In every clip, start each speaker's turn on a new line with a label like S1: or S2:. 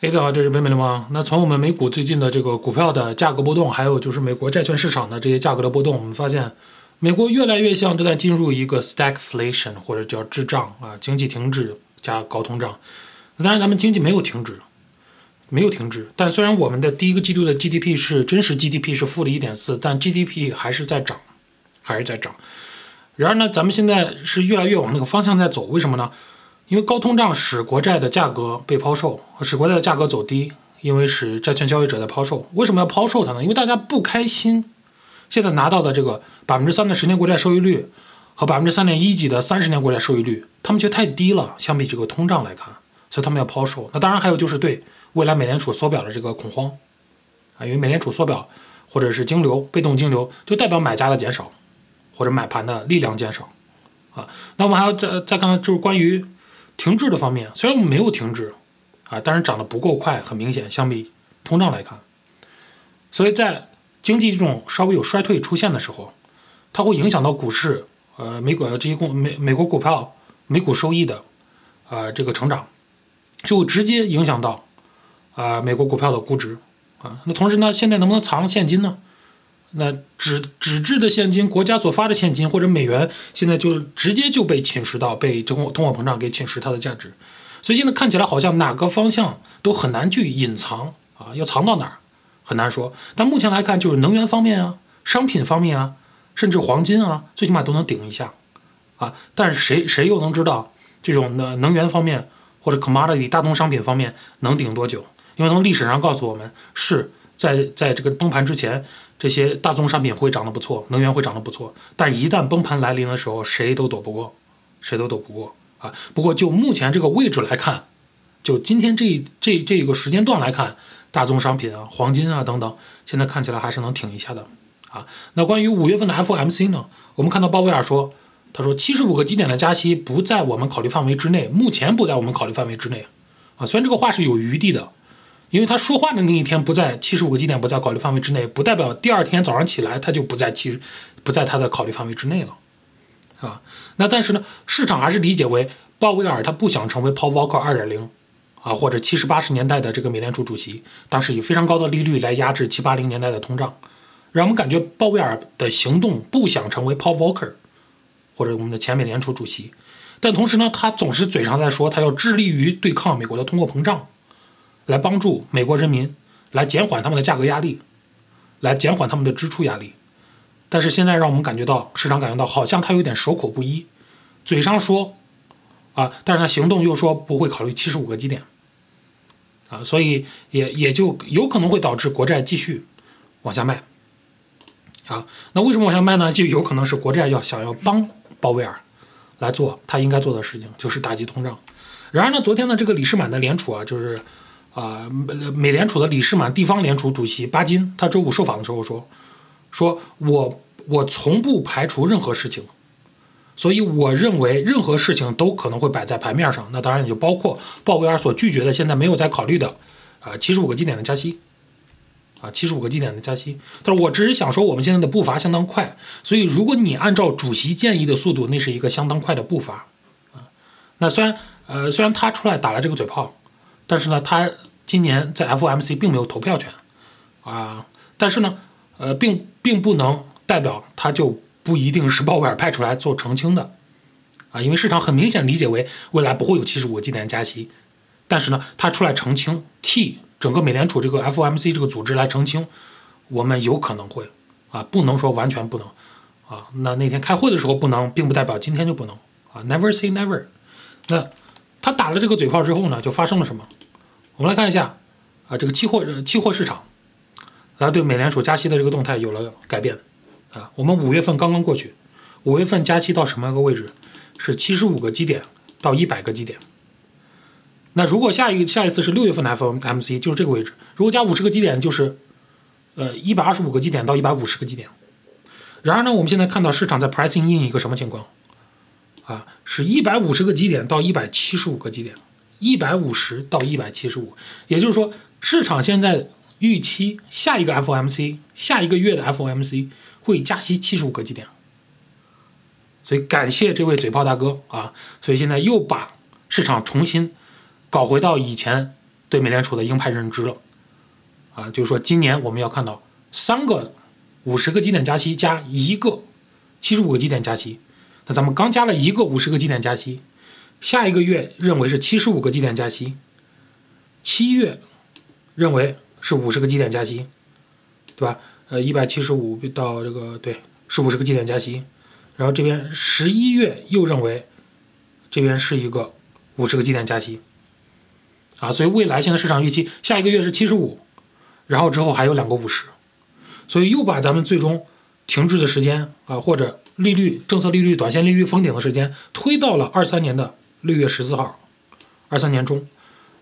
S1: 大家好，这是北美流氓。那从我们美股最近的这个股票的价格波动，还有就是美国债券市场的这些价格的波动，我们发现美国越来越像正在进入一个 stagflation 或者叫滞胀啊，经济停滞加高通胀。当然，咱们经济没有停止，没有停止。但虽然我们的第一个季度的 GDP 是真实 GDP 是负的一点四，但 GDP 还是在涨，还是在涨。然而呢，咱们现在是越来越往那个方向在走，为什么呢？因为高通胀使国债的价格被抛售，使国债的价格走低，因为使债券交易者在抛售。为什么要抛售它呢？因为大家不开心，现在拿到的这个百分之三的十年国债收益率和百分之三点一几的三十年国债收益率，他们觉得太低了，相比这个通胀来看，所以他们要抛售。那当然还有就是对未来美联储缩表的这个恐慌啊，因为美联储缩表或者是金流被动金流，就代表买家的减少或者买盘的力量减少啊。那我们还要再再看看就是关于。停滞的方面，虽然我们没有停滞，啊，但是涨得不够快，很明显，相比通胀来看，所以在经济这种稍微有衰退出现的时候，它会影响到股市，呃，美国这些股美美国股票美股收益的，呃，这个成长，就直接影响到，啊，美国股票的估值，啊，那同时呢，现在能不能藏现金呢？那纸纸质的现金，国家所发的现金或者美元，现在就直接就被侵蚀到，被通通货膨胀给侵蚀它的价值。所以现在看起来好像哪个方向都很难去隐藏啊，要藏到哪儿很难说。但目前来看，就是能源方面啊，商品方面啊，甚至黄金啊，最起码都能顶一下啊。但是谁谁又能知道这种的能源方面或者 commodity 大宗商品方面能顶多久？因为从历史上告诉我们是。在在这个崩盘之前，这些大宗商品会涨得不错，能源会涨得不错。但一旦崩盘来临的时候，谁都躲不过，谁都躲不过啊！不过就目前这个位置来看，就今天这这这个时间段来看，大宗商品啊、黄金啊等等，现在看起来还是能挺一下的啊。那关于五月份的 FMC 呢？我们看到鲍威尔说，他说七十五个基点的加息不在我们考虑范围之内，目前不在我们考虑范围之内啊。虽然这个话是有余地的。因为他说话的那一天不在七十五个基点不在考虑范围之内，不代表第二天早上起来他就不在七，不在他的考虑范围之内了，啊，那但是呢，市场还是理解为鲍威尔他不想成为 Paul Volcker 二点零，啊，或者七十八十年代的这个美联储主席，当时以非常高的利率来压制七八零年代的通胀，让我们感觉鲍威尔的行动不想成为 Paul Volcker，或者我们的前美联储主席，但同时呢，他总是嘴上在说他要致力于对抗美国的通货膨胀。来帮助美国人民，来减缓他们的价格压力，来减缓他们的支出压力。但是现在让我们感觉到，市场感觉到好像他有点守口不一，嘴上说啊，但是他行动又说不会考虑七十五个基点啊，所以也也就有可能会导致国债继续往下卖啊。那为什么往下卖呢？就有可能是国债要想要帮鲍威尔来做他应该做的事情，就是打击通胀。然而呢，昨天呢，这个李世满的联储啊，就是。啊，美美联储的理事满地方联储主席巴金，他周五受访的时候说：“说我我从不排除任何事情，所以我认为任何事情都可能会摆在牌面上。那当然也就包括鲍威尔所拒绝的，现在没有在考虑的啊，七十五个基点的加息啊，七十五个基点的加息。但是我只是想说，我们现在的步伐相当快，所以如果你按照主席建议的速度，那是一个相当快的步伐啊。那虽然呃，虽然他出来打了这个嘴炮。”但是呢，他今年在 FOMC 并没有投票权，啊，但是呢，呃，并并不能代表他就不一定是鲍威尔派出来做澄清的，啊，因为市场很明显理解为未来不会有七十五个基点加息，但是呢，他出来澄清，替整个美联储这个 FOMC 这个组织来澄清，我们有可能会，啊，不能说完全不能，啊，那那天开会的时候不能，并不代表今天就不能，啊，Never say never，那。他打了这个嘴炮之后呢，就发生了什么？我们来看一下啊，这个期货期货市场，来对美联储加息的这个动态有了改变啊。我们五月份刚刚过去，五月份加息到什么个位置？是七十五个基点到一百个基点。那如果下一个下一次是六月份的 FOMC，就是这个位置。如果加五十个基点，就是呃一百二十五个基点到一百五十个基点。然而呢，我们现在看到市场在 pricing in 一个什么情况？啊，是一百五十个基点到一百七十五个基点，一百五十到一百七十五，也就是说，市场现在预期下一个 FOMC，下一个月的 FOMC 会加息七十五个基点。所以感谢这位嘴炮大哥啊，所以现在又把市场重新搞回到以前对美联储的鹰派认知了，啊，就是说今年我们要看到三个五十个基点加息加一个七十五个基点加息，那咱们刚加了一个五十个基点加息，下一个月认为是七十五个基点加息，七月认为是五十个基点加息，对吧？呃，一百七十五到这个对是五十个基点加息，然后这边十一月又认为这边是一个五十个基点加息。啊，所以未来现在市场预期下一个月是七十五，然后之后还有两个五十，所以又把咱们最终停滞的时间啊，或者利率政策利率短线利率封顶的时间推到了二三年的六月十四号，二三年中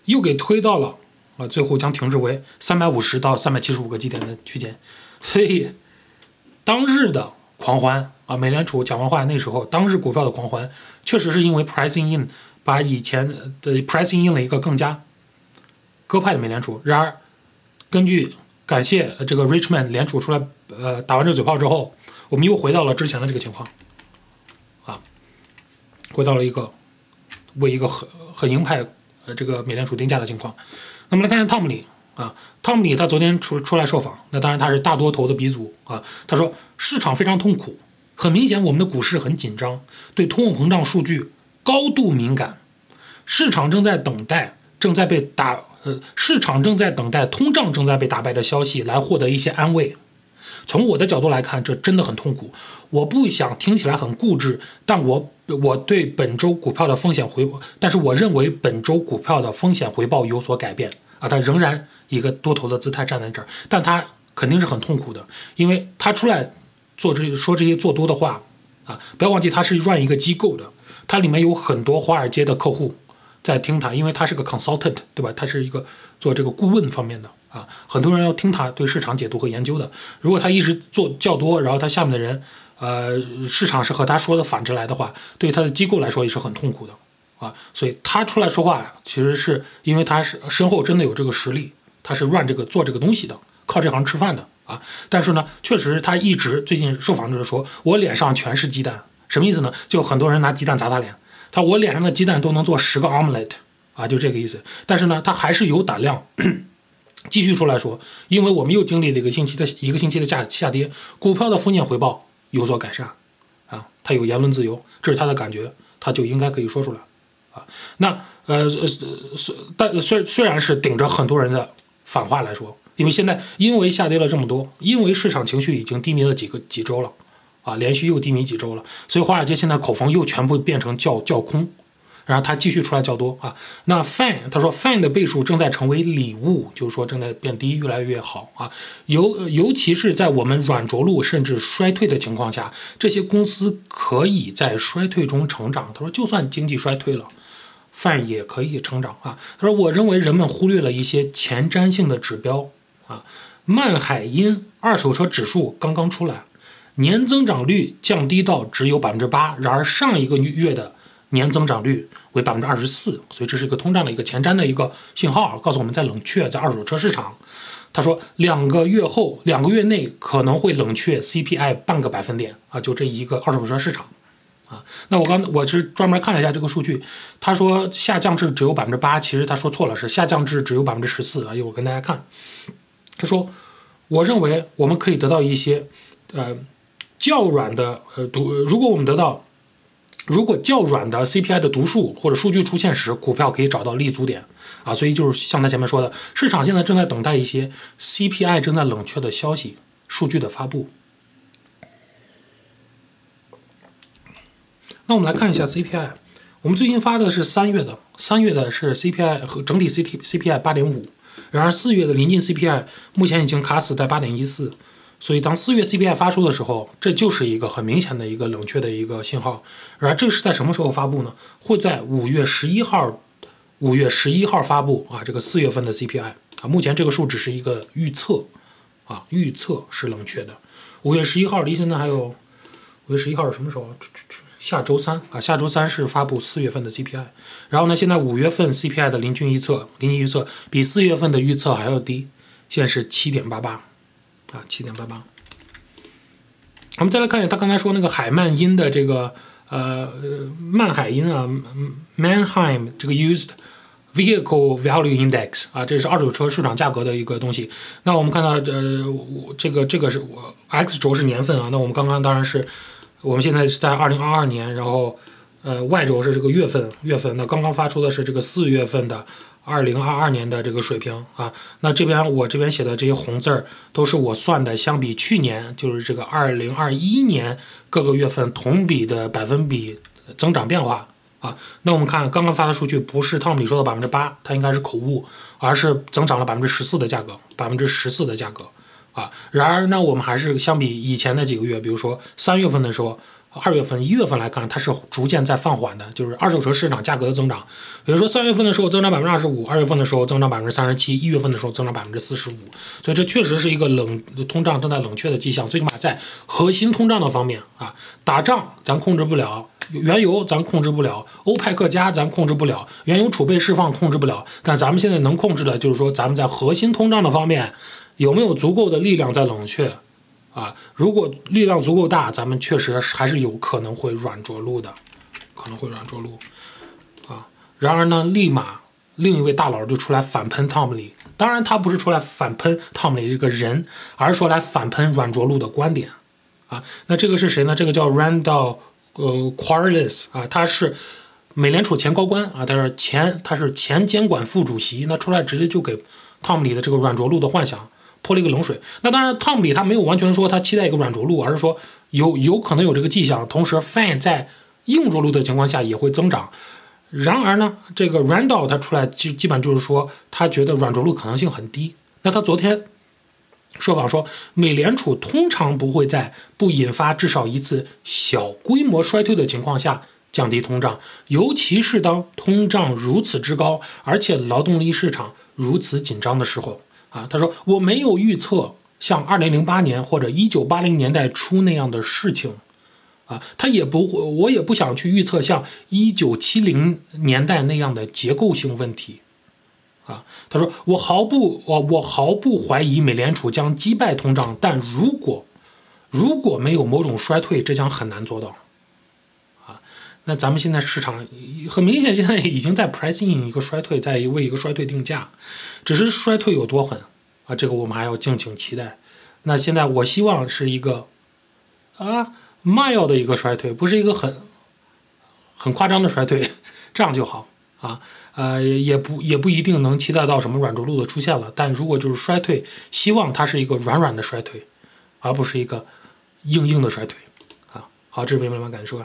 S1: 又给推到了啊，最后将停滞为三百五十到三百七十五个基点的区间，所以当日的狂欢啊，美联储讲完话那时候，当日股票的狂欢确实是因为 pricing in。把以前的 pricing in 了一个更加鸽派的美联储。然而，根据感谢这个 Richmond 联储出来，呃，打完这嘴炮之后，我们又回到了之前的这个情况，啊，回到了一个为一个很很鹰派呃这个美联储定价的情况。那么来看一下汤姆里啊，汤姆里他昨天出出来受访，那当然他是大多头的鼻祖啊。他说市场非常痛苦，很明显我们的股市很紧张，对通货膨胀数据。高度敏感，市场正在等待正在被打呃，市场正在等待通胀正在被打败的消息来获得一些安慰。从我的角度来看，这真的很痛苦。我不想听起来很固执，但我我对本周股票的风险回，但是我认为本周股票的风险回报有所改变啊，它仍然一个多头的姿态站在这儿，但它肯定是很痛苦的，因为他出来做这说这些做多的话啊，不要忘记他是 run 一个机构的。它里面有很多华尔街的客户在听他，因为他是个 consultant，对吧？他是一个做这个顾问方面的啊，很多人要听他对市场解读和研究的。如果他一直做较多，然后他下面的人，呃，市场是和他说的反着来的话，对他的机构来说也是很痛苦的啊。所以他出来说话，其实是因为他是身后真的有这个实力，他是 run 这个做这个东西的，靠这行吃饭的啊。但是呢，确实他一直最近受访者说我脸上全是鸡蛋。什么意思呢？就很多人拿鸡蛋砸他脸，他我脸上的鸡蛋都能做十个 omelette 啊，就这个意思。但是呢，他还是有胆量继续出来说，因为我们又经历了一个星期的一个星期的下下跌，股票的风险回报有所改善啊，他有言论自由，这是他的感觉，他就应该可以说出来啊。那呃呃虽但虽虽然是顶着很多人的反话来说，因为现在因为下跌了这么多，因为市场情绪已经低迷了几个几周了。啊，连续又低迷几周了，所以华尔街现在口风又全部变成叫叫空，然后他继续出来叫多啊。那 fan 他说 fan 的倍数正在成为礼物，就是说正在变低，越来越好啊。尤尤其是在我们软着陆甚至衰退的情况下，这些公司可以在衰退中成长。他说，就算经济衰退了，fan 也可以成长啊。他说，我认为人们忽略了一些前瞻性的指标啊。曼海因二手车指数刚刚出来。年增长率降低到只有百分之八，然而上一个月的年增长率为百分之二十四，所以这是一个通胀的一个前瞻的一个信号，告诉我们在冷却在二手车市场。他说两个月后，两个月内可能会冷却 CPI 半个百分点啊，就这一个二手车市场啊。那我刚我是专门看了一下这个数据，他说下降至只有百分之八，其实他说错了，是下降至只有百分之十四啊。一会儿跟大家看，他说我认为我们可以得到一些呃。较软的呃读，如果我们得到，如果较软的 CPI 的读数或者数据出现时，股票可以找到立足点啊，所以就是像他前面说的，市场现在正在等待一些 CPI 正在冷却的消息数据的发布。那我们来看一下 CPI，我们最近发的是三月的，三月的是 CPI 和整体 CT CPI 八点五，然而四月的临近 CPI 目前已经卡死在八点一四。所以，当四月 CPI 发出的时候，这就是一个很明显的一个冷却的一个信号。而这是在什么时候发布呢？会在五月十一号，五月十一号发布啊，这个四月份的 CPI 啊，目前这个数只是一个预测啊，预测是冷却的。五月十一号离现在还有，五月十一号是什么时候？下周三啊，下周三是发布四月份的 CPI。然后呢，现在五月份 CPI 的临近预测，临近预测比四月份的预测还要低，现在是七点八八。啊，七点八八。我们再来看一下，他刚才说那个海曼因的这个呃曼海因啊，Manheim 这个 used Vehicle Value Index 啊，这是二手车市场价格的一个东西。那我们看到，呃，我这个这个是我 X 轴是年份啊。那我们刚刚当然是，我们现在是在二零二二年，然后呃 Y 轴是这个月份月份。那刚刚发出的是这个四月份的二零二二年的这个水平啊。那这边我这边写的这些红字儿都是我算的，相比去年就是这个二零二一年各个月份同比的百分比增长变化。啊，那我们看刚刚发的数据，不是汤姆里说的百分之八，它应该是口误，而是增长了百分之十四的价格，百分之十四的价格。啊，然而呢，我们还是相比以前的几个月，比如说三月份的时候。二月份、一月份来看，它是逐渐在放缓的，就是二手车市场价格的增长。比如说三月份的时候增长百分之二十五，二月份的时候增长百分之三十七，一月份的时候增长百分之四十五。所以这确实是一个冷通胀正在冷却的迹象。最起码在核心通胀的方面啊，打仗咱控制不了，原油咱控制不了，欧派克加咱控制不了，原油储备释放控制不了。但咱们现在能控制的就是说，咱们在核心通胀的方面有没有足够的力量在冷却？啊，如果力量足够大，咱们确实还是有可能会软着陆的，可能会软着陆。啊，然而呢，立马另一位大佬就出来反喷汤姆里，当然他不是出来反喷汤姆里这个人，而是说来反喷软着陆的观点。啊，那这个是谁呢？这个叫 Randall 呃 Quarles 啊，他是美联储前高官啊，他是前他是前监管副主席，那出来直接就给汤姆里的这个软着陆的幻想。泼了一个冷水。那当然，汤姆里他没有完全说他期待一个软着陆，而是说有有可能有这个迹象。同时，fan 在硬着陆的情况下也会增长。然而呢，这个 Randall 他出来基基本就是说，他觉得软着陆可能性很低。那他昨天受访说，美联储通常不会在不引发至少一次小规模衰退的情况下降低通胀，尤其是当通胀如此之高，而且劳动力市场如此紧张的时候。啊，他说我没有预测像二零零八年或者一九八零年代初那样的事情，啊，他也不会，我也不想去预测像一九七零年代那样的结构性问题，啊，他说我毫不我我毫不怀疑美联储将击败通胀，但如果如果没有某种衰退，这将很难做到，那咱们现在市场很明显现在已经在 pricing 一个衰退，在为一个衰退定价。只是衰退有多狠啊？这个我们还要敬请期待。那现在我希望是一个啊 mild 的一个衰退，不是一个很很夸张的衰退，这样就好啊。呃，也不也不一定能期待到什么软着陆的出现了。但如果就是衰退，希望它是一个软软的衰退，而不是一个硬硬的衰退啊。好，这是朋友们感受。